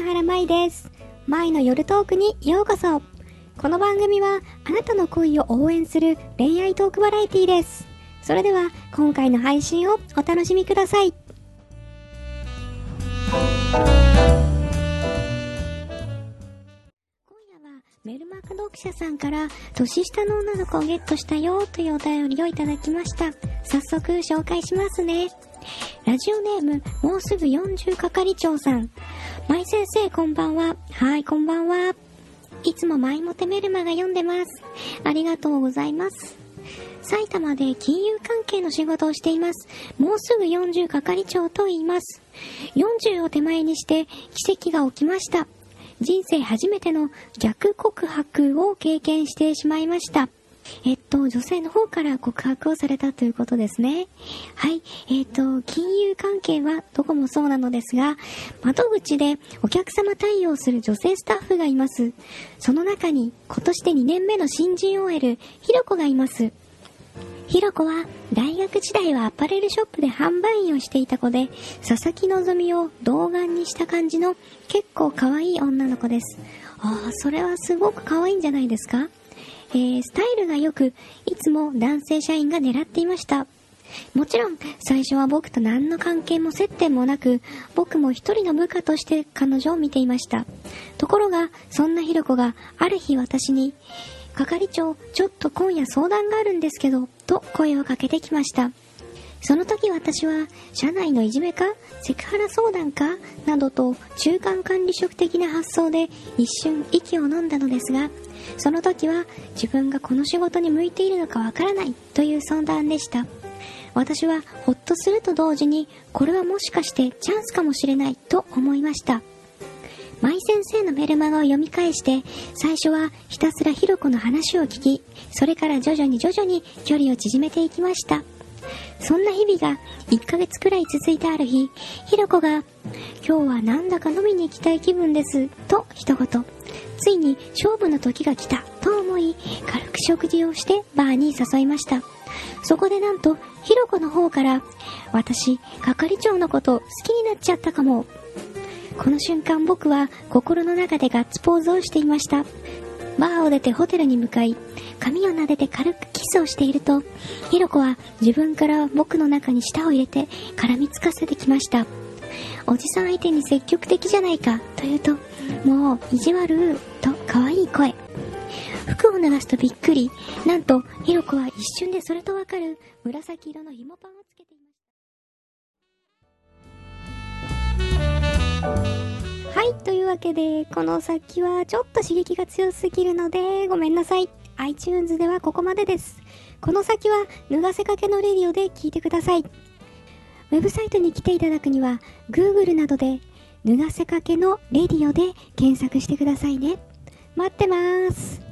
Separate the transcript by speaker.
Speaker 1: 原舞です。舞の夜トークにようこそ。この番組はあなたの恋を応援する恋愛トークバラエティです。それでは今回の配信をお楽しみください。今夜はメルマガ読者さんから年下の女の子をゲットしたよというお便りをいただきました。早速紹介しますね。ラジオネーム、もうすぐ40係長さん。舞先生こんばんは。はい、こんばんは。いつも舞モテメルマが読んでます。ありがとうございます。埼玉で金融関係の仕事をしています。もうすぐ40係長と言います。40を手前にして奇跡が起きました。人生初めての逆告白を経験してしまいました。えっと、女性の方から告白をされたということですね。はい。えっと、金融関係はどこもそうなのですが、窓口でお客様対応する女性スタッフがいます。その中に今年で2年目の新人 OL、ひろこがいます。ひろこは大学時代はアパレルショップで販売員をしていた子で、佐々木希を童顔にした感じの結構可愛い女の子です。ああ、それはすごく可愛いんじゃないですか？えー、スタイルが良く、いつも男性社員が狙っていました。もちろん、最初は僕と何の関係も接点もなく、僕も一人の部下として彼女を見ていました。ところが、そんなひろこが、ある日私に、係長、ちょっと今夜相談があるんですけど、と声をかけてきました。その時私は、社内のいじめかセクハラ相談かなどと中間管理職的な発想で一瞬息を飲んだのですが、その時は自分がこの仕事に向いているのかわからないという相談でした。私はほっとすると同時に、これはもしかしてチャンスかもしれないと思いました。舞先生のメルマガを読み返して、最初はひたすらひろこの話を聞き、それから徐々に徐々に距離を縮めていきました。そんな日々が1ヶ月くらい続いたある日、ひろこが、今日はなんだか飲みに行きたい気分です、と一言。ついに勝負の時が来た、と思い、軽く食事をしてバーに誘いました。そこでなんと、ひろこの方から、私、係長のこと好きになっちゃったかも、この瞬間僕は心の中でガッツポーズをしていました。バーを出てホテルに向かい、髪を撫でて軽くキスをしていると、ひろこは自分から僕の中に舌を入れて絡みつかせてきました。おじさん相手に積極的じゃないか、と言うと、もう意地悪と可愛い声。服を脱がすとびっくり。なんと、ひろこは一瞬でそれとわかる紫色の紐パンをつけてというわけで、この先はちょっと刺激が強すぎるので、ごめんなさい。iTunes ではここまでです。この先は、脱がせかけのレディオで聞いてください。ウェブサイトに来ていただくには、Google などで、脱がせかけのレディオで検索してくださいね。待ってます。